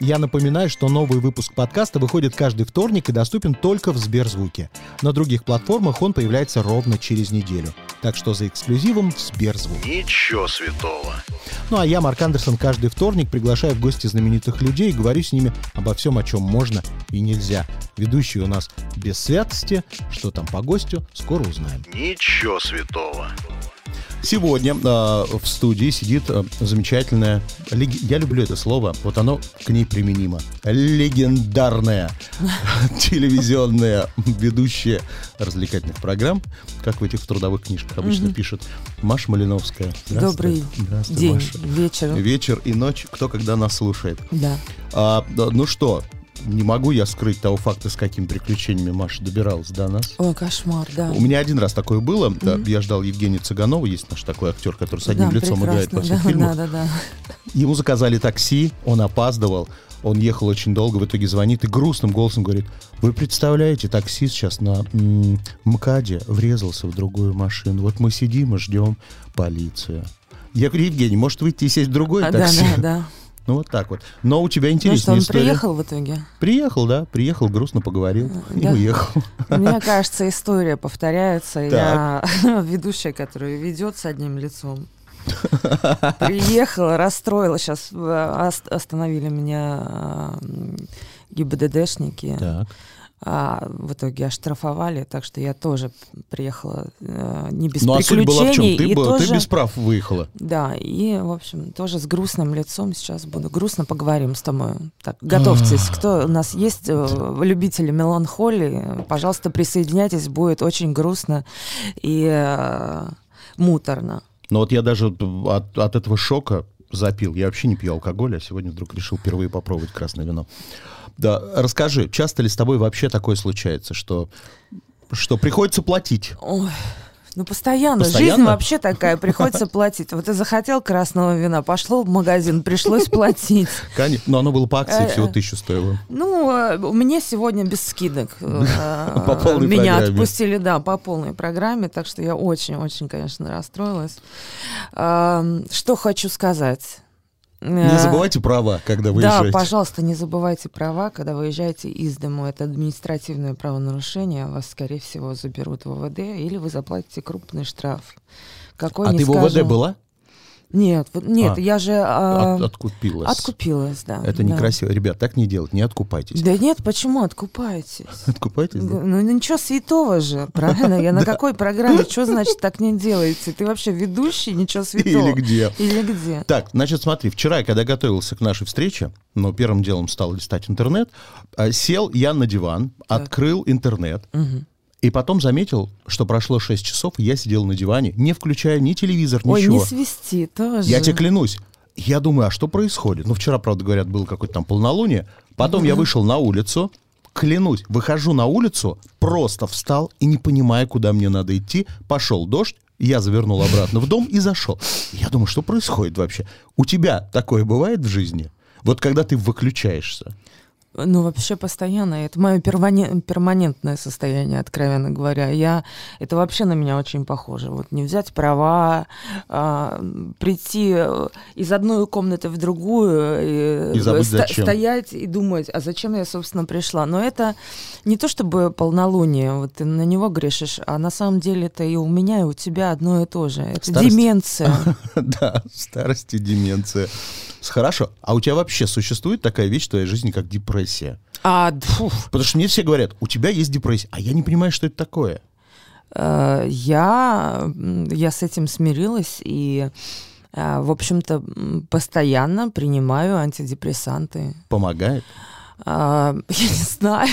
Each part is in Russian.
Я напоминаю, что новый выпуск подкаста выходит каждый вторник и доступен только в Сберзвуке. На других платформах он появляется ровно через неделю. Так что за эксклюзивом в Сберзвук. Ничего святого. Ну а я, Марк Андерсон, каждый вторник приглашаю в гости знаменитых людей и говорю с ними обо всем, о чем можно и нельзя. Ведущий у нас без святости. Что там по гостю, скоро узнаем. Ничего святого. Сегодня э, в студии сидит э, замечательная, лег... я люблю это слово, вот оно к ней применимо, легендарная телевизионная ведущая развлекательных программ, как в этих трудовых книжках обычно пишут, Маша Малиновская. Добрый день, вечер. Вечер и ночь, кто когда нас слушает. Да. А, да, ну что, не могу я скрыть того факта, с какими приключениями Маша добиралась до нас. Ой, кошмар, да. У меня один раз такое было. да, я ждал Евгения Цыганова, есть наш такой актер, который с одним Да, лицом играет во всех да, фильмах. Да, да, да. Ему заказали такси, он опаздывал, он ехал очень долго, в итоге звонит и грустным голосом говорит, вы представляете, такси сейчас на м, МКАДе врезался в другую машину. Вот мы сидим и ждем полицию. Я говорю, Евгений, может выйти и сесть в другое А, да, такси? да, да. Ну вот так вот. Но у тебя интересная что, он история. приехал в итоге? Приехал, да, приехал, грустно поговорил и Да. уехал. Мне кажется, история повторяется. Я ведущая, которая ведет с одним лицом. Приехала, расстроила. Сейчас остановили меня м, ГИБДДшники. Так. А в итоге оштрафовали, так что я тоже приехала э, не без Ну а суть была в чем? приключений. Ты, и была- ты тоже- без прав выехала. Да, и, в общем, тоже с грустным лицом сейчас буду. Грустно поговорим с тобой. Так, готовьтесь. Кто у нас есть э, любители меланхолии, пожалуйста, присоединяйтесь. Будет очень грустно и э, муторно. Но вот я даже от, от этого шока запил. Я вообще не пью алкоголь, а сегодня вдруг решил впервые попробовать красное вино. Да, расскажи, часто ли с тобой вообще такое случается, что, что приходится платить? Ой, ну постоянно. Постоянно? Жизнь вообще такая, приходится платить. Вот ты захотел красного вина, пошло в магазин, пришлось платить. Конечно. Но оно было по акции, Э, всего тысячу стоило. Ну, э, меня сегодня без скидок. э, По полной Меня отпустили, да, по полной программе, так что я очень-очень, конечно, расстроилась. Что хочу сказать. Не забывайте права, когда Да, выезжаете. пожалуйста, не забывайте права, когда выезжаете из дому. Это административное правонарушение. Вас, скорее всего, заберут в ВВД или вы заплатите крупный штраф. Какой а ты в. ОВД была? Нет, вот- нет, А. я же а, От- откупилась. откупилась, да. Это да. некрасиво. Ребят, так не делать, не откупайтесь. Да нет, почему откупаетесь? Откупайтесь, да? Ну, ничего святого же, правильно? Я на какой программе? Что значит так не делаете? Ты вообще ведущий, ничего святого. Или где? Или где? Так, значит, смотри, вчера, когда готовился к нашей встрече, но первым делом стал листать интернет, а, сел я на диван, открыл интернет. И потом заметил, что прошло 6 часов, и я сидел на диване, не включая ни телевизор, Ой, ничего. не свисти тоже. Я тебе клянусь. Я думаю, а что происходит? Ну, вчера, правда, говорят, было какое-то там полнолуние. Потом я вышел на улицу, клянусь, выхожу на улицу, просто встал и не понимая, куда мне надо идти, пошел дождь, я завернул обратно в дом и зашел. Я думаю, что происходит вообще? У тебя такое бывает в жизни? Вот когда ты выключаешься. Ну, вообще постоянно. Это мое перманентное состояние, откровенно говоря. Я, это вообще на меня очень похоже. Вот не взять права, а, прийти э, из одной комнаты в другую, И забыть, ста- зачем. стоять и думать, а зачем я, собственно, пришла. Но это не то чтобы полнолуние, вот ты на него грешишь, а на самом деле это и у меня, и у тебя одно и то же. Это Старость. деменция. Да, старость и деменция. Хорошо. А у тебя вообще существует такая вещь в твоей жизни, как депрессия? А, фу, Потому что мне все говорят, у тебя есть депрессия, а я не понимаю, что это такое. Э, Я, я с этим смирилась и, э, в общем-то, постоянно принимаю антидепрессанты. Помогает? А, Я не знаю.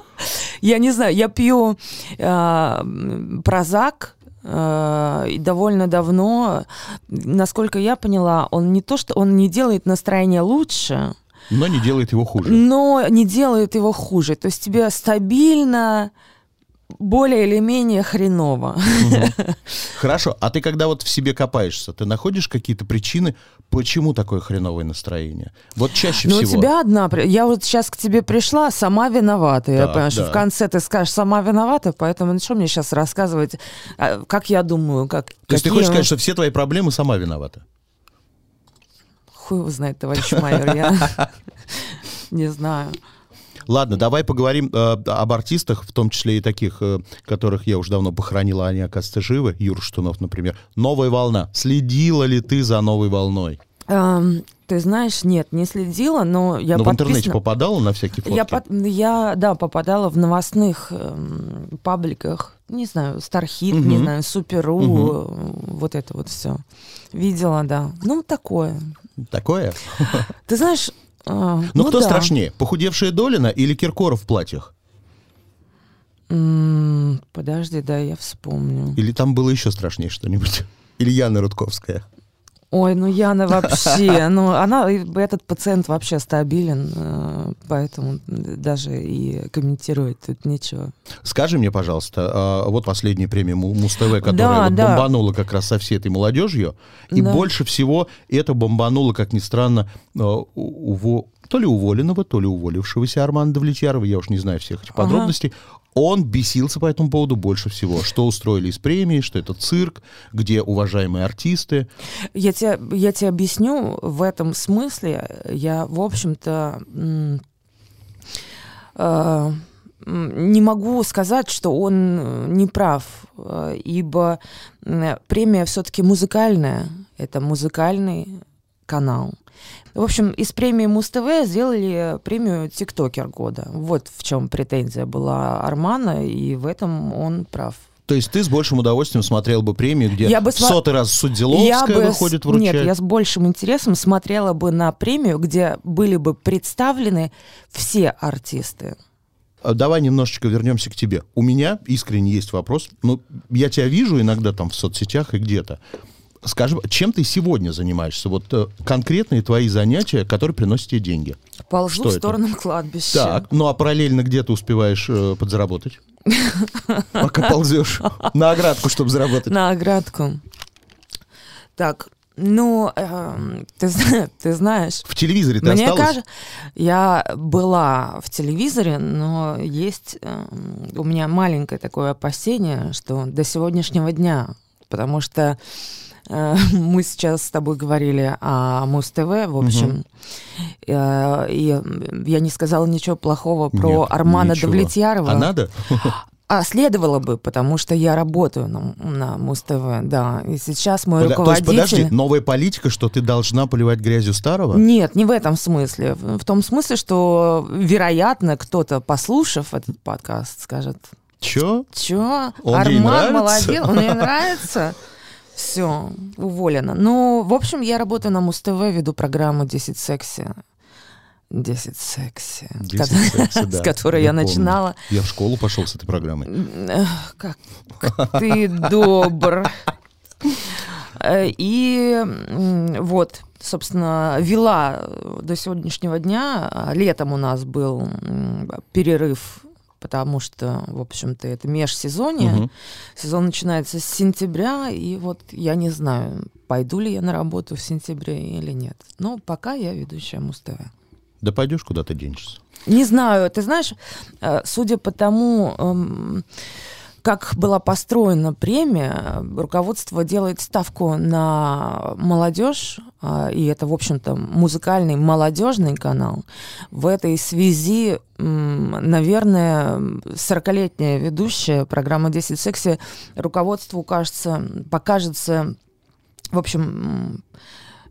Я не знаю. Я пью м, прозак э, и довольно давно. Насколько я поняла, он не то, что он не делает настроение лучше, Но не делает его хуже. но не делает его хуже. То есть тебе стабильно более или менее хреново. Хорошо, а ты когда вот в себе копаешься, ты находишь какие-то причины, почему такое хреновое настроение? Вот чаще Ну, у всего. тебя одна... Я вот сейчас к тебе пришла, сама виновата. Я понимаю, что в конце ты скажешь, сама виновата, поэтому ну, что мне сейчас рассказывать, а, как я думаю, как... То есть ты хочешь сказать, что все твои проблемы сама виновата? Хуй его знает, товарищ майор, я не знаю. Ладно, давай поговорим э, об артистах, в том числе и таких, э, которых я уже давно похоронила, они, оказывается, живы. Юр Штунов, например. «Новая волна». Следила ли ты за «Новой волной»? Эм, Ты знаешь, нет, не следила, но я ну, в интернете подписана- попадала на всякие фотки? Я, под- я, да, попадала в новостных эм, пабликах, не знаю, Стархит, не Мгм. знаю, Суперу, э, вот это вот все. Видела, да. Ну, такое. Такое? Ты знаешь... э, Ну, ну кто да. страшнее, похудевшая Долина или Киркоров в платьях? М, Подожди, да, я вспомню. Или там было еще страшнее что-нибудь? Или Яна Рудковская? Ой, ну Яна вообще, ну она, и этот пациент вообще стабилен, э, поэтому даже и комментировать тут нечего. Скажи мне, пожалуйста, а, вот последняя премия Му- Муз-ТВ, которая Да, вот да. бомбанула как раз со всей этой молодежью, и Да. больше всего это бомбануло, как ни странно, а, уво- то ли уволенного, то ли уволившегося Армана Давлетьярова, я уж не знаю всех этих Ага. Он бесился по этому поводу больше всего. Что устроили из премии, что это цирк, где уважаемые артисты. Я тебе, я тебе объясню, в этом смысле я, в общем-то, э, не могу сказать, что он э, не прав, э, ибо премия все-таки музыкальная, это музыкальный канал. В общем, из премии Муз-ТВ сделали премию «Тиктокер года». Вот в чем претензия была Армана, и в этом он прав. То есть ты с большим удовольствием смотрел бы премию, где Я бы в сма- сотый раз Судзиловская бы с- выходит вручать? Нет, я с большим интересом смотрела бы на премию, где были бы представлены все артисты. А Давай немножечко вернемся к тебе. У меня искренне есть вопрос. Ну, я тебя вижу иногда там в соцсетях и где-то. Скажи, чем ты сегодня занимаешься? Вот э, конкретные твои занятия, которые приносят тебе деньги. Ползу Что в это? сторону кладбища. Так, ну а параллельно где ты успеваешь э, подзаработать? Пока ползешь на оградку, чтобы заработать. На оградку. Так, ну, эм, ты, ты знаешь, В телевизоре ты Мне осталась? кажется, я была в телевизоре, но есть эм, у меня маленькое такое опасение, что до сегодняшнего дня, потому что э, мы сейчас с тобой говорили о Муз-ТВ, в общем, э, и я не сказала ничего плохого про Нет, Армана ничего. Давлетьярова. А надо? А следовало бы, потому что я работаю на, на Муз-ТВ, да. И сейчас мой Пода- То есть, руководитель... подожди, новая политика, что ты должна поливать грязью старого? Нет, не в этом смысле. В том смысле, что, вероятно, кто-то, послушав этот подкаст, скажет, Чё? чё, Он Арман нравится?» молодец, он ей нравится. Все, уволена. Ну, в общем, я работаю на Муз-ТВ, веду программу «10 секси». «10 секси», 10 ко- секси, да, с которой я, помню. начинала. Я в школу пошел с этой программой. Как ты добр. Э, И вот, собственно, вела до сегодняшнего дня. Летом у нас был перерыв, потому что, в общем-то, это межсезонье. Мгм. Сезон начинается с сентября, и вот я не знаю, пойду ли я на работу в сентябре или нет. Но пока я ведущая Муз-ТВ. Да пойдешь, куда ты денешься. Не знаю, ты знаешь, э, судя по тому, эм, как была построена премия, руководство делает ставку на молодежь, а, и это, в общем-то, музыкальный молодежный канал. В этой связи, наверное, 40-летняя ведущая программы «10 секси» руководству кажется, покажется, в общем,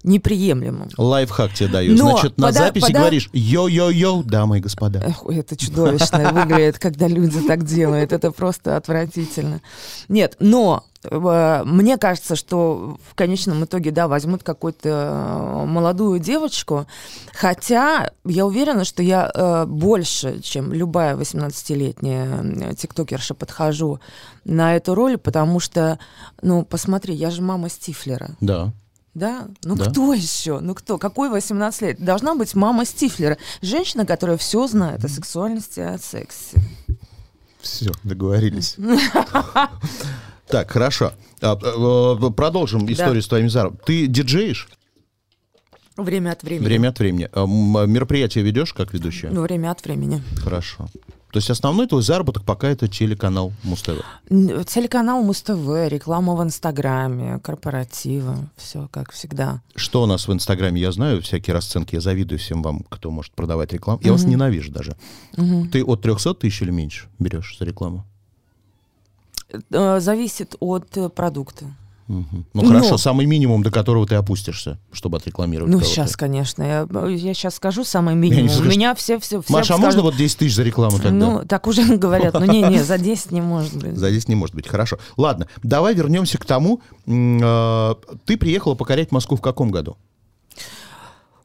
неприемлемым. Лайфхак тебе даю. Но Значит, на пода- записи пода- говоришь «Йо-йо-йо, дамы и господа». Эх, это чудовищно выглядит, когда люди так делают. Это просто отвратительно. Нет, но э, мне кажется, что в конечном итоге, да, возьмут какую-то э, молодую девочку, хотя я уверена, что я э, больше, чем любая 18-летняя э, тиктокерша подхожу на эту роль, потому что, ну, посмотри, я же мама Стифлера. Да. Да? Ну Да. кто еще? Ну кто? Какой 18 лет? Должна быть мама Стифлера. Женщина, которая все знает о сексуальности и о сексе. Все, договорились. Так, хорошо. А, э, Продолжим историю с твоим заром. Ты диджеешь Время от времени. время от времени. Мероприятие ведешь как ведущая? Ну, время от времени. Хорошо. То есть основной твой заработок пока это телеканал Муз-ТВ. Телеканал Муз-ТВ, реклама в Инстаграме, корпоративы, все как всегда. Что у нас в Инстаграме, я знаю, всякие расценки. Я завидую всем вам, кто может продавать рекламу. Я вас ненавижу даже. Ты от 300 тысяч или меньше берешь за рекламу? Э, Зависит от э, продукта. Мгм. Ну Но- хорошо, самый минимум, до которого ты опустишься, чтобы отрекламировать Ну, сейчас, конечно. Я, я сейчас скажу самый минимум. не У меня все, все, все Маша, а можно вот 10 тысяч за рекламу тогда? Ну, так уже говорят. Ну, не-не, за 10 не может быть. За здесь не может быть. Хорошо. Ладно, давай вернемся к тому. э, Ты приехала покорять Москву в каком году?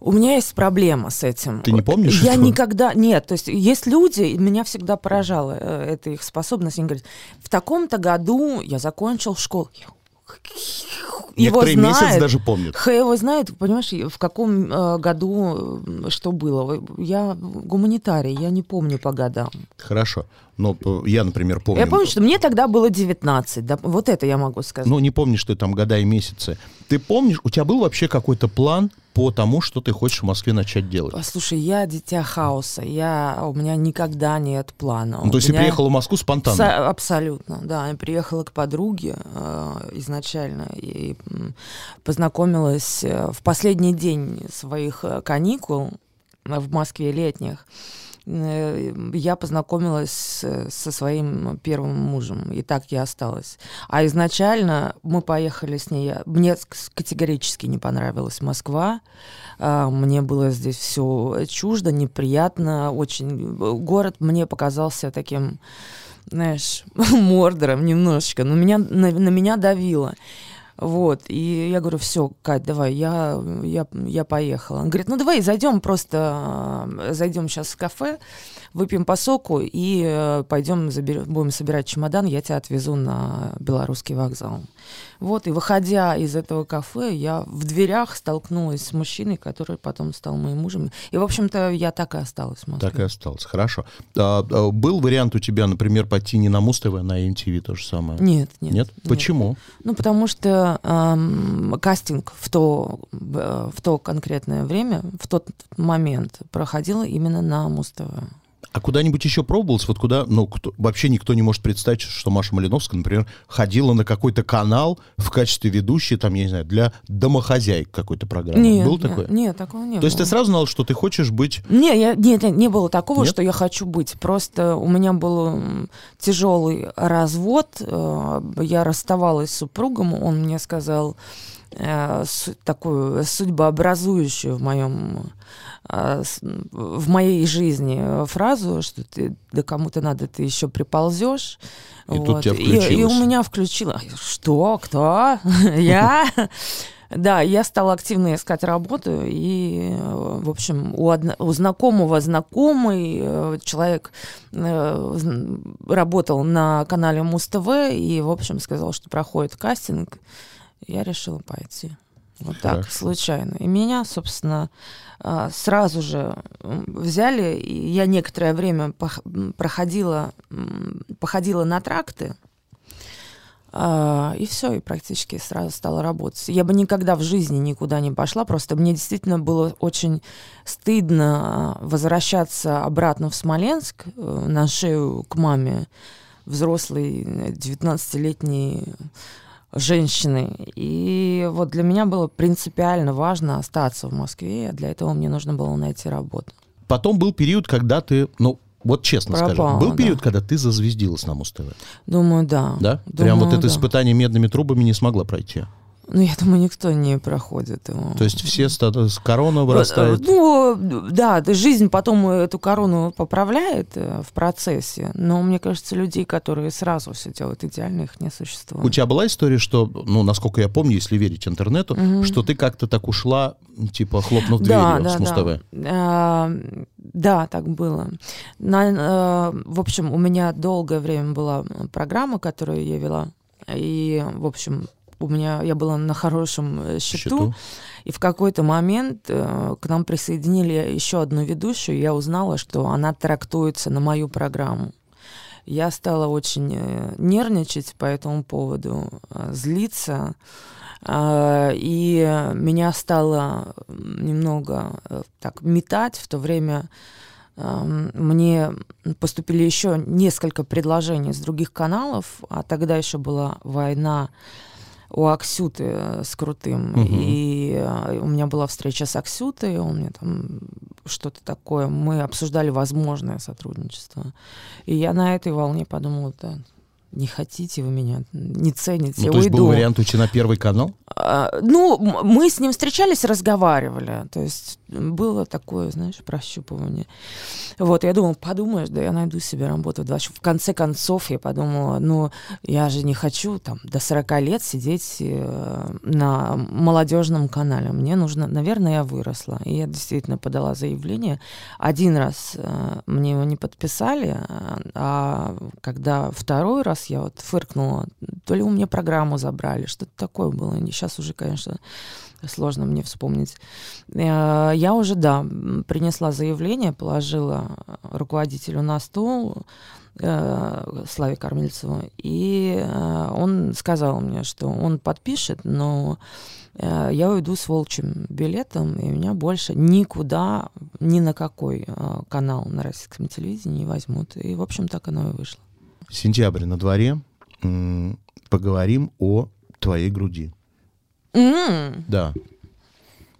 У меня есть проблема с этим. Ты не помнишь Я этого? никогда... Нет, то есть есть люди, и меня всегда поражала э, эта их способность. Они говорят, в таком-то году я закончил школу. Его Некоторые месяц знают. даже помнят. Х его знает, понимаешь, в каком э, году что было. Я гуманитарий, я не помню по годам. Хорошо. Но э, я, например, помню. Я помню, что мне тогда было 19. да, вот это я могу сказать. Ну, не помнишь ты там года и месяцы. Ты помнишь, у тебя был вообще какой-то план по тому, что ты хочешь в Москве начать делать? А, Слушай, я дитя хаоса. Я, у меня никогда нет плана. Ну, то есть ты меня- приехала в Москву спонтанно? Са- абсолютно, да. Я приехала к подруге э, изначально и познакомилась э, в последний день своих э, каникул э, в Москве летних. Я познакомилась со своим первым мужем, и так я осталась. А изначально мы поехали с ней. Мне категорически не понравилась Москва. А, Мне было здесь все чуждо, неприятно, очень. Город мне показался таким знаешь, мордором немножечко, но меня, на, на меня давило. Вот, и я говорю, все, Кать, давай, я, я, я поехала. Он говорит, ну давай зайдем просто, э, зайдем сейчас в кафе, выпьем по соку и э, пойдем заберем, будем собирать чемодан, я тебя отвезу на белорусский вокзал. Вот, и выходя из этого кафе, я в дверях столкнулась с мужчиной, который потом стал моим мужем. И, в общем-то, я так и осталась в Москве. Так и осталось. Хорошо. А, а, был вариант у тебя, например, пойти не на Муз-ТВ, а на MTV то же самое? Нет, нет. Нет? Почему? Ну, потому что эм, кастинг в то, в, в то конкретное время, в тот момент проходил именно на Муз-ТВ. А куда-нибудь еще пробовалось? Вот куда, ну, кто- вообще никто не может представить, что Маша Малиновская, например, ходила на какой-то канал в качестве ведущей, там, я не знаю, для домохозяек какой-то программы. Нет, Был нет, такое? Нет, такого не То есть было. ты сразу знал, что ты хочешь быть... Не, я, нет, не было такого, Нет? что я хочу быть. Просто у меня был тяжелый развод. э, Я расставалась с супругом. Он мне сказал э, су- такую судьбообразующую в моем э, с- в моей жизни э, фразу, что ты да кому-то надо, ты еще приползешь. И тут тебя и, и у меня включило. Что? Кто? Я? Да, я стала активно искать работу, и, э, в общем, у, одно- у знакомого знакомый человек э, работал на канале Муз-ТВ, и, в общем, сказал, что проходит кастинг. Я решила пойти. Вот так, Хорошо. случайно. И меня, собственно, а, сразу же взяли, и я некоторое время проходила, походила на тракты, а, и все, и практически сразу стала работать. Я бы никогда в жизни никуда не пошла, просто мне действительно было очень стыдно а, возвращаться обратно в Смоленск э, на шею к маме взрослой э, 19-летней женщины. И вот для меня было принципиально важно остаться в Москве, а для этого мне нужно было найти работу. Потом был период, когда ты, ну, вот честно скажу, Пропала, был да. период, когда ты зазвездилась на Муз-ТВ, Думаю, да. да? Прям вот Думаю, это да. испытание медными трубами не смогла пройти. Ну, я думаю, никто не проходит его. То есть все с корона вырастает. Ну, да, да, жизнь потом эту корону поправляет э, в процессе, но мне кажется, людей, которые сразу все делают идеально, их не существует. У тебя была история, что, ну, насколько я помню, если верить интернету, Мгм. что ты как-то так ушла, типа, хлопнув Да, дверью да, с да. Муз-ТВ? А, Да, так было. На, э, в общем, у меня долгое время была программа, которую я вела, и, в общем, у меня я была на хорошем э, счету, Счету. и в какой-то момент э, к нам присоединили еще одну ведущую, и я узнала, что она трактуется на мою программу. я стала очень э, нервничать по этому поводу, э, злиться. И меня стало немного э, так метать в то время. эм, Мне поступили еще несколько предложений с других каналов, а тогда еще была война у Аксюты э, с Крутым. Мгм. И э, у меня была встреча с Аксютой, он мне там что-то такое. Мы обсуждали возможное сотрудничество. И я на этой волне подумала, да, не хотите вы меня, не цените, Ну, то есть уйду. был вариант уйти на первый канал? А, Ну, мы с ним встречались, разговаривали. То есть было такое, знаешь, прощупывание. Вот, я думала, подумаешь, да я найду себе работу. Да, В конце концов, я подумала, ну, я же не хочу там до 40 лет сидеть э, на молодежном канале. Мне нужно, наверное, я выросла. И я действительно подала заявление. Один раз э, мне его не подписали, а- а когда второй раз я вот фыркнула, то ли у меня программу забрали, что-то такое было. Сейчас уже, конечно, сложно мне вспомнить. Э, Я уже, да, принесла заявление, положила руководителю на стол, э, Славе Кормильцеву, и э, он сказал мне, что он подпишет, но я уйду с волчьим билетом, и меня больше никуда, ни на какой канал на российском телевидении не возьмут. И, в общем, так оно и вышло. Сентябрь на дворе. Поговорим о твоей груди. М, Да.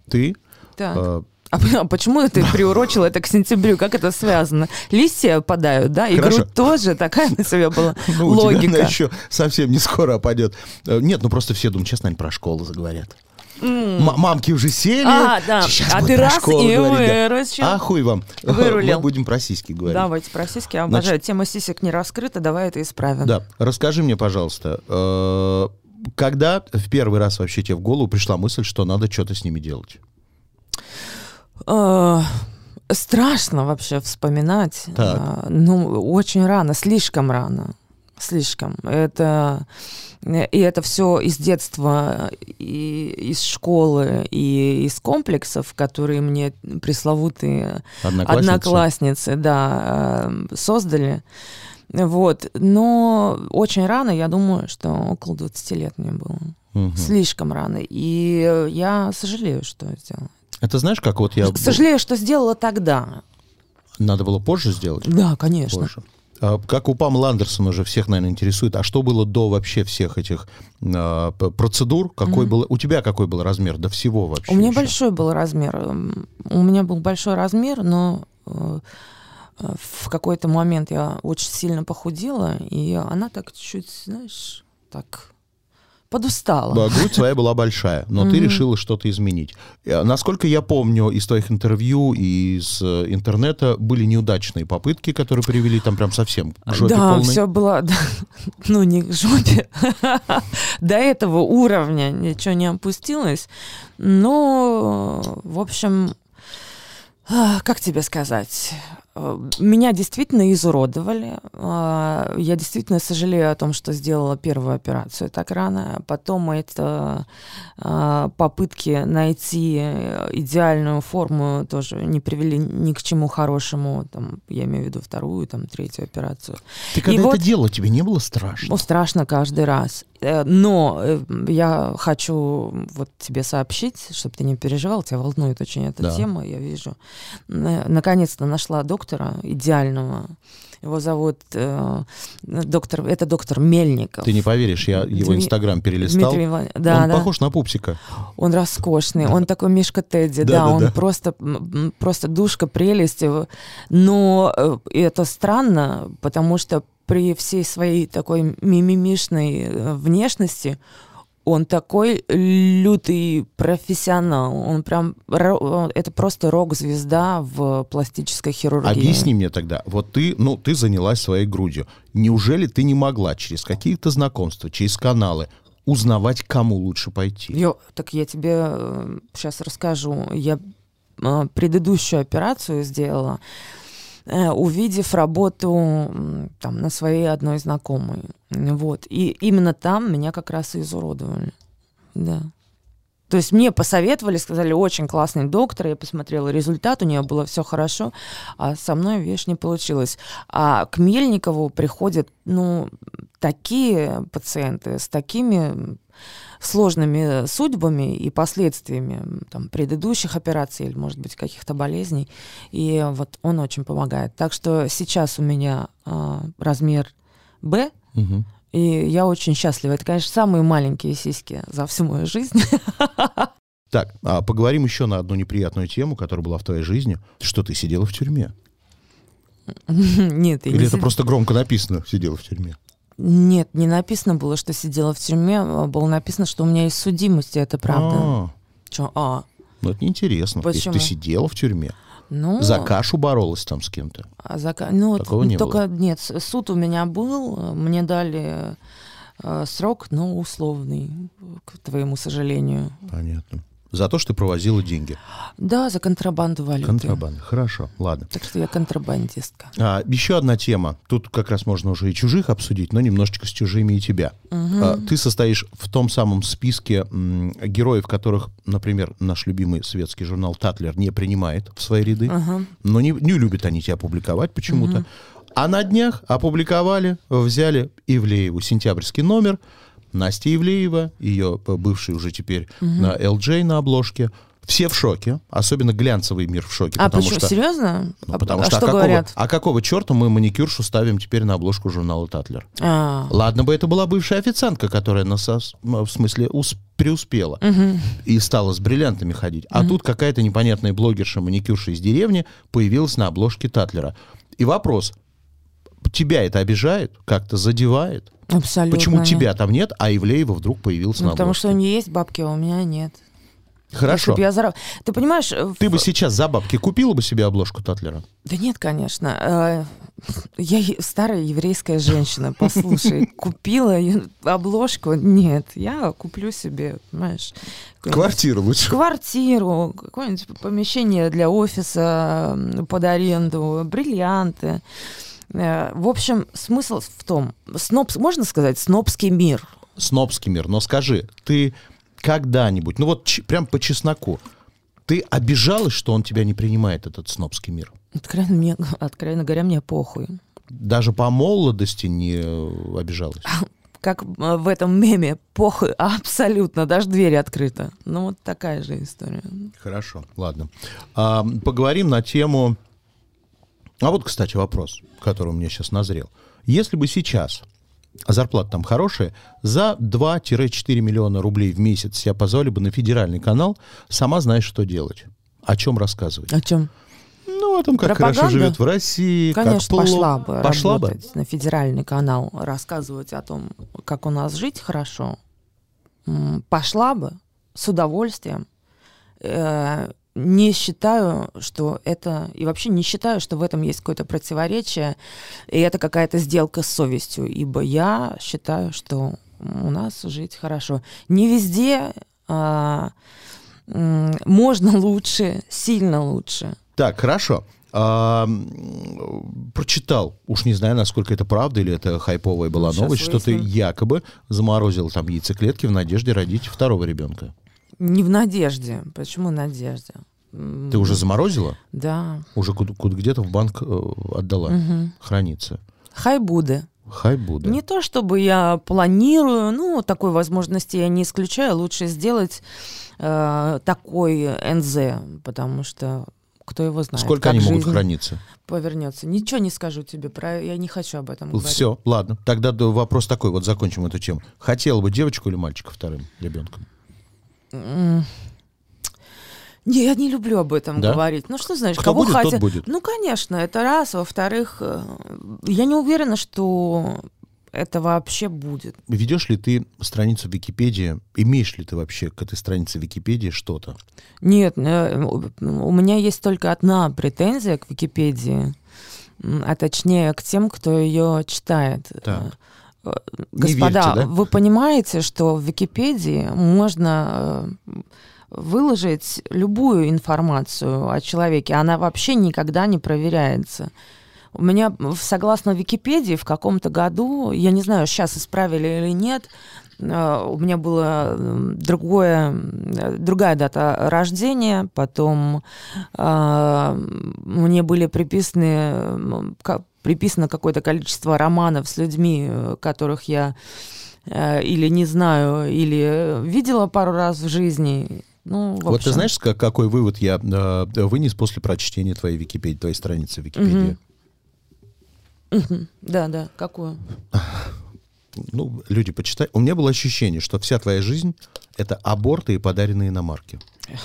Ты Так. э, А а почему ты приурочила это к сентябрю? Как это связано? Листья опадают, да? И Хорошо. грудь тоже. Такая на тебя была Ну, у тебя логика. она еще совсем не скоро опадет. Э, Нет, ну просто все думают, сейчас, наверное, про школу заговорят. М- Мамки уже сели. А, да. Сейчас А ты раз школу и говорить, да. А хуй вам. Вырулил. Мы будем про сиськи говорить. Давайте про сиськи. Я обожаю. Тема сисек не раскрыта. Давай это исправим. Да, расскажи мне, пожалуйста, э, когда в первый раз вообще тебе в голову пришла мысль, что надо что-то с ними делать? Э, Страшно вообще вспоминать. Так. А, Ну, очень рано, слишком рано. Слишком. Это и это все из детства, и из школы, и из комплексов, которые мне пресловутые Одноклассница? одноклассницы, да, э, создали. Вот. Но очень рано, я думаю, что около 20 лет мне было. Мгм. Слишком рано. И я сожалею, что сделала. Это знаешь, как вот я... Сожалею, что сделала тогда. Надо было позже сделать? Да, конечно. Позже. А, Как у Памела Андерсона уже всех, наверное, интересует, а что было до вообще всех этих п- процедур? Какой был, у тебя какой был размер до всего вообще? У меня еще? большой был размер. У меня был большой размер, но э, э, в какой-то момент я очень сильно похудела, и она так чуть, знаешь, так подустала. Да, грудь твоя была большая, но ты решила что-то изменить. Э, Насколько я помню из твоих интервью и из э, интернета, были неудачные попытки, которые привели там прям совсем к жопе да, полной. все было, да, ну не к жопе, до этого уровня ничего не опустилось, но, в общем, а, как тебе сказать, меня действительно изуродовали, А, я действительно сожалею о том, что сделала первую операцию так рано, потом это а, попытки найти идеальную форму тоже не привели ни к чему хорошему, там, я имею в виду вторую, там, третью операцию. Ты когда И это вот- делала, тебе не было страшно? Ну, страшно каждый раз. Э, Но э, я хочу вот тебе сообщить, чтобы ты не переживал, тебя волнует очень эта Да. тема, я вижу. Наконец-то нашла доктора идеального. Его зовут э, доктор, это доктор Мельников. Ты не поверишь, я его Дми- инстаграм перелистал. Дмитрий Иван- Да, Он да. похож на пупсика. Он роскошный, он такой Мишка Тедди, Да, да, да, он да. просто, просто душка, прелесть. его. Но э, это странно, потому что при всей своей такой мимимишной э, внешности он такой лютый профессионал. Он прям, это просто рок-звезда в пластической хирургии. Объясни мне тогда, вот ты, ну, ты занялась своей грудью. Неужели ты не могла через какие-то знакомства, через каналы узнавать, кому лучше пойти? Ё, так я тебе сейчас расскажу. Я э, предыдущую операцию сделала, э, увидев работу там на своей одной знакомой. Вот. И именно там меня как раз и изуродовали. Да. То есть мне посоветовали, сказали, очень классный доктор, я посмотрела результат, у нее было все хорошо, а со мной, видишь, не получилось. А к Мельникову приходят, ну, такие пациенты с такими сложными судьбами и последствиями там, предыдущих операций или, может быть, каких-то болезней. И вот он очень помогает. Так что сейчас у меня э, размер Б, Мгм. и я очень счастлива. Это, конечно, самые маленькие сиськи за всю мою жизнь. Так, а поговорим еще на одну неприятную тему, которая была в твоей жизни. Что ты сидела в тюрьме? Нет, я Или не это си- просто громко написано «сидела в тюрьме»? Нет, не написано было, что сидела в тюрьме, а было написано, что у меня есть судимость, и это правда. А, Чё? А, ну это неинтересно. Если Почему? ты сидела в тюрьме, ну... за кашу боролась там с кем-то. А зака- Ну, Такого не только нет, с- суд у меня был, мне дали э, срок, но условный, к твоему сожалению. Понятно. За то, что провозила деньги. Да, за контрабанду валюты. Контрабанда. Хорошо, ладно. Так что я контрабандистка. А, еще одна тема. Тут как раз можно уже и чужих обсудить, но немножечко с чужими и тебя. А, ты состоишь в том самом списке м, героев, которых, например, наш любимый светский журнал «Татлер» не принимает в свои ряды. Ага. Но не, не любят они тебя публиковать почему-то. А на днях опубликовали, взяли Ивлееву сентябрьский номер. Настя Ивлеева, ее бывший уже теперь на LJ на обложке. Все в шоке, особенно глянцевый мир в шоке. А потому почему? что, Серьезно? Ну, а потому а что, что а какого, говорят? а какого черта мы маникюршу ставим теперь на обложку журнала Татлер? А, Ладно бы это была бывшая официантка, которая на сос- м, в смысле ус- преуспела и стала с бриллиантами ходить. А тут какая-то непонятная блогерша, маникюрша из деревни появилась на обложке Татлера. И вопрос, тебя это обижает, как-то задевает? абсолютно. Почему нет. тебя там нет, а Ивлеева вдруг появилась Ну, на потому обложке? что у нее есть бабки, а у меня нет. Хорошо. Я зара- Ты понимаешь... э, Ты в- бы сейчас за бабки купила бы себе обложку Татлера? Да нет, конечно. Э, Я старая еврейская женщина, послушай, купила обложку. Нет, я куплю себе, понимаешь, Квартиру лучше. квартиру, какое-нибудь помещение для офиса под аренду, бриллианты. Э, В общем, смысл в том, сноб, можно сказать, снобский мир. снобский мир. Но скажи, ты когда-нибудь, ну вот прям по чесноку, ты обижалась, что он тебя не принимает, этот снобский мир? Откровенно, мне, откровенно говоря, мне похуй. Даже по молодости не обижалась? Как в этом меме, похуй, абсолютно, даже двери открыты. Ну, вот такая же история. Хорошо, ладно. А, поговорим на тему... А вот, кстати, вопрос, который у меня сейчас назрел. Если бы сейчас а зарплата там хорошая, за 2-4 миллиона рублей в месяц тебя позвали бы на федеральный канал, сама знаешь, что делать. О чем рассказывать? О чем? Ну, о том, как Пропаганда? хорошо живет в России. как Конечно, плохо. пошла бы Пошла бы? работать на федеральный канал, рассказывать о том, как у нас жить хорошо. Пошла бы с удовольствием. Не считаю, что это... И вообще не считаю, что в этом есть какое-то противоречие, и это какая-то сделка с совестью, ибо я считаю, что у нас жить хорошо. Не везде а, можно лучше, сильно лучше. Так, хорошо. А, прочитал, уж не знаю, насколько это правда или это хайповая была щас новость, что ты выясним. якобы заморозил там яйцеклетки в надежде родить второго ребенка. Не в надежде. Почему надежде? Ты уже заморозила? Да. Уже где-то в банк э, отдала? Мгм. Хранится. Хай буде. Хай будет. Не то чтобы я планирую, ну, такой возможности я не исключаю. Лучше сделать э, такой НЗ, потому что кто его знает. Сколько они могут храниться? Повернется. Ничего не скажу тебе про. Я не хочу об этом говорить. Все, ладно. Тогда да, вопрос такой, вот закончим эту тему. Хотела бы девочку или мальчика вторым ребенком? Не, я не люблю об этом Да? говорить. Ну что знаешь, Кто кого будет, хотят. будет. Ну, конечно, это раз. Во-вторых, э, я не уверена, что это вообще будет. Ведешь ли ты страницу Википедии? Имеешь ли ты вообще к этой странице Википедии что-то? Нет, э, у меня есть только одна претензия к Википедии, а точнее к тем, кто ее читает. Так. Э, Господа, верьте, да? вы понимаете, что в Википедии можно э, выложить любую информацию о человеке, она вообще никогда не проверяется. У меня, согласно Википедии, в каком-то году, я не знаю, сейчас исправили или нет, э, у меня была м, другое, э, другая дата рождения, потом э, мне были приписаны, приписано какое-то количество романов с людьми, э, которых я э, или не знаю, или видела пару раз в жизни. Ну, в Вот ты знаешь, как- какой вывод я э, вынес после прочтения твоей Википедии, твоей страницы в Википедии? Да, да, какую? Ну, люди, почитай. У меня было ощущение, что вся твоя жизнь — это аборты и подаренные иномарки.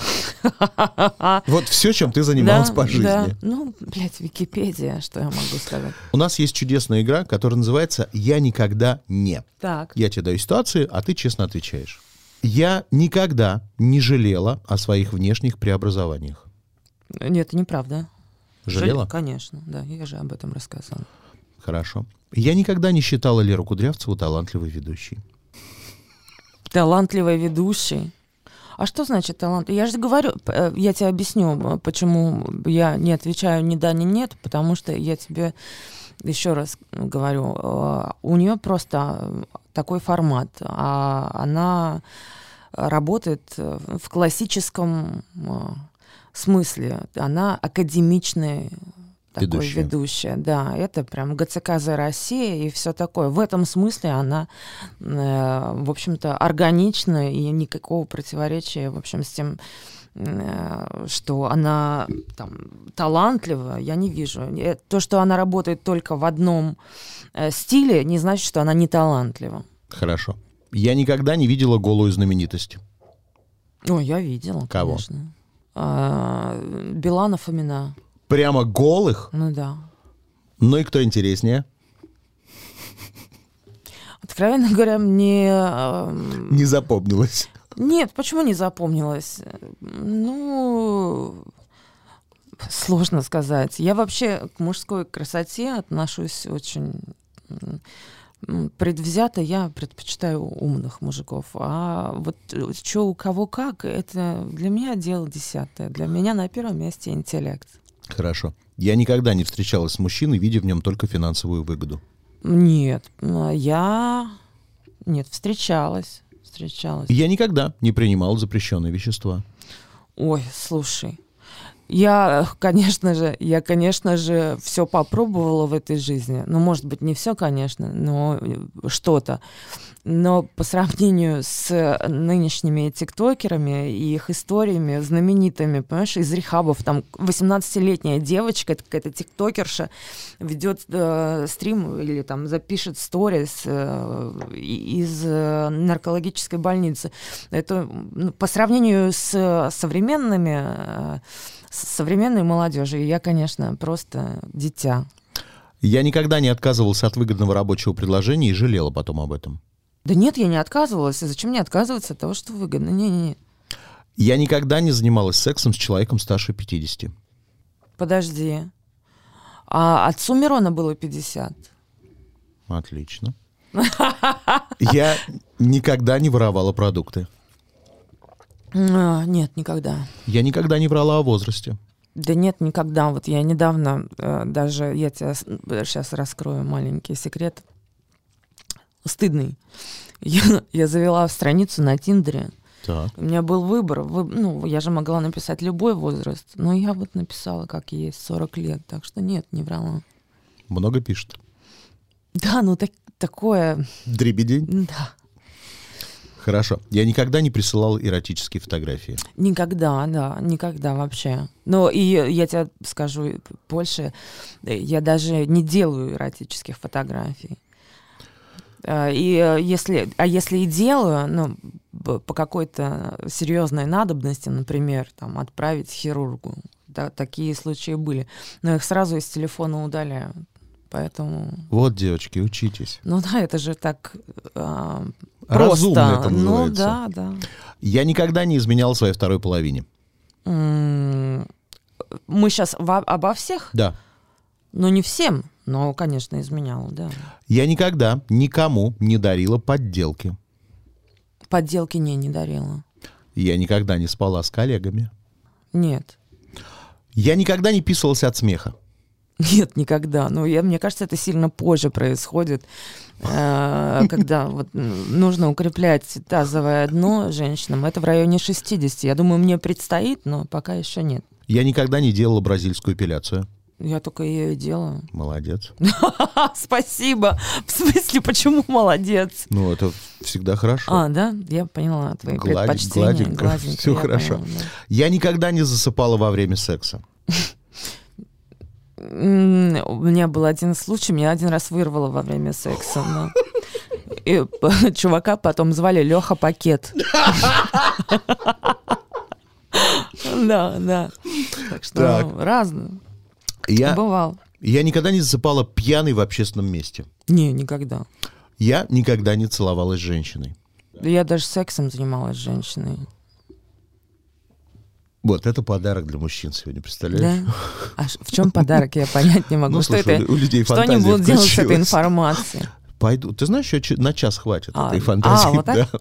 Вот все, чем ты занималась Да, по жизни. да. Ну, блядь, Википедия, что я могу сказать. У нас есть чудесная игра, которая называется «Я никогда не». Так. Я тебе даю ситуации, а ты честно отвечаешь. Я никогда не жалела о своих внешних преобразованиях. Нет, это неправда. Жалела? Жаль- Конечно, да, я же об этом рассказывала. Хорошо. Я никогда не считала Леру Кудрявцеву талантливой ведущей. Талантливый ведущий. А что значит талант? Я же говорю, э, я тебе объясню, э, почему я не отвечаю ни да, ни нет, потому что я тебе еще раз говорю, э, у нее просто такой формат, а она работает в классическом смысле. Она академичная такой Ведущая. ведущая. Да, это прям ГЦКЗ Россия и все такое. В этом смысле она, э, в общем-то, органична и никакого противоречия, в общем, с тем, э, что она там талантлива, я не вижу. Э, То, что она работает только в одном э, стиле, не значит, что она не талантлива. Хорошо. Я никогда не видела голую знаменитость. Ой, я видела, Кого? конечно. А, Билана Фомина. Прямо голых? Ну да. Ну и кто интереснее? Откровенно говоря, мне... эм, Не запомнилось. Нет, почему не запомнилось? Ну, сложно сказать. Я вообще к мужской красоте отношусь очень предвзято. Я предпочитаю умных мужиков. А вот что у кого как, это для меня дело десятое. Для меня на первом месте интеллект. Хорошо. Я никогда не встречалась с мужчиной, видя в нем только финансовую выгоду. Нет, м, я... Нет, встречалась. Встречалась. Я никогда не принимал запрещенные вещества. Ой, слушай, я, э, конечно же, я, конечно же, все попробовала в этой жизни. Ну, может быть, не все, конечно, но э, что-то. Но по сравнению с нынешними тиктокерами и их историями знаменитыми, понимаешь, из рехабов, там 18-летняя девочка, какая-то тиктокерша, ведет э, стрим или там запишет сторис э, из э, наркологической больницы. Это ну, по сравнению с современными, э, современной молодежью, я, конечно, просто дитя. Я никогда не отказывался от выгодного рабочего предложения и жалела потом об этом. Да нет, я не отказывалась. И Зачем мне отказываться от того, что выгодно? Не-не-не. Я никогда не занималась сексом с человеком старше 50. Подожди. А отцу Мирона было 50. Отлично. Я никогда не воровала продукты. А, нет, никогда. Я никогда не врала о возрасте. Да нет, никогда. Вот я недавно э, даже, я тебе сейчас раскрою маленький секрет. Стыдный. Я, я завела страницу на Тиндере. Так. У меня был выбор. Вы- ну, я же могла написать любой возраст. Но я вот написала, как есть, 40 лет. Так что нет, не врала. Много пишет. Да, ну так, такое... Дребедень. Да. Хорошо. Я никогда не присылал эротические фотографии. Никогда, да, никогда вообще. Но и я тебе скажу больше, э, я даже не делаю эротических фотографий. Э, И э, если, а если и делаю, ну, по какой-то серьезной надобности, например, там, отправить хирургу, да, такие случаи были, но их сразу из телефона удаляю. Поэтому, Вот, девочки, учитесь. ну да, это же так а, Разумно просто. это ну называется. да, да. Я никогда не изменял своей второй половине. Мы сейчас обо всех, Да. ну не всем, но, конечно, изменял, да. Я никогда никому не дарила подделки. Подделки не, не дарила. Я никогда не спала с коллегами. Нет. Я никогда не писался от смеха. Нет, никогда. Ну, я, мне кажется, это сильно позже происходит, э, когда вот нужно укреплять тазовое дно женщинам. Это в районе 60. Я думаю, мне предстоит, но пока еще нет. Я никогда не делала бразильскую эпиляцию. Я только ее и делаю. Молодец. Спасибо. В смысле, почему молодец? Ну, это всегда хорошо. А, да? Я поняла твои Гладь- предпочтения. гладенько, Гладенько, всё я хорошо. поняла, да. Я никогда не засыпала во время секса. У меня был один случай, меня один раз вырвало во время секса. да. И п- чувака потом звали Леха Пакет. Да, да. Так что Так. разно. Я, Бывал. я никогда не засыпала пьяной в общественном месте. Не, никогда. Я никогда не целовалась с женщиной. Я даже сексом занималась с женщиной. Вот, это подарок для мужчин сегодня, представляешь? Да? А в чем подарок, я понять не могу. Ну, что слушай, это? у людей Что они будут делать с этой включилась. информацией? Пойду. Ты знаешь, еще на час хватит А, этой фантазии. а, вот так? да.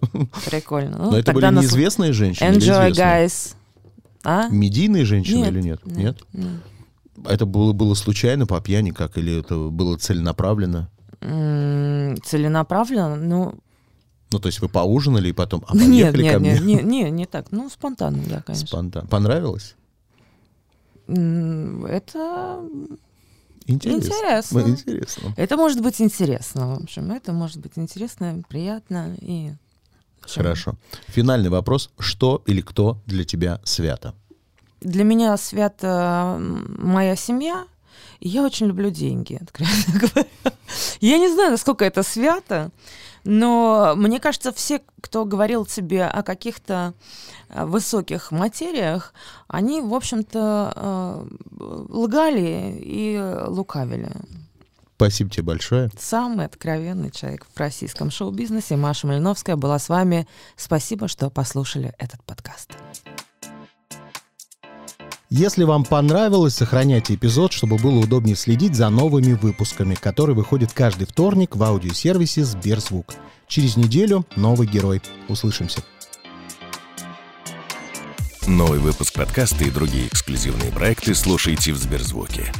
Прикольно. Ну, Но это были нас- неизвестные женщины Enjoy, guys. А? Медийные женщины Нет, или нет? нет, нет. Это было, было случайно по пьяни как? Или это было целенаправленно? Целенаправленно? Ну, Ну, то есть вы поужинали и потом, а нет, поехали ко нет, мне? нет, не, не, так. Ну, спонтанно, да, конечно. Спонтанно. Понравилось? Это, Интересно. Интересно. Ну, Интересно. это может быть интересно, в общем. Это может быть интересно, приятно и... Хорошо. Финальный вопрос. Что или кто для тебя свято? Для меня свята м, моя семья, и я очень люблю деньги, откровенно говоря. Я не знаю, насколько это свято, но мне кажется, все, кто говорил тебе о каких-то э, высоких материях, они, в общем-то, э, лгали и лукавили. Спасибо тебе большое. Самый откровенный человек в российском шоу-бизнесе, Маша Малиновская, была с вами. Спасибо, что послушали этот подкаст. Если вам понравилось, сохраняйте эпизод, чтобы было удобнее следить за новыми выпусками, которые выходят каждый вторник в аудиосервисе Сберзвук. Через неделю новый герой. Услышимся. Новый выпуск подкаста и другие эксклюзивные проекты слушайте в Сберзвуке.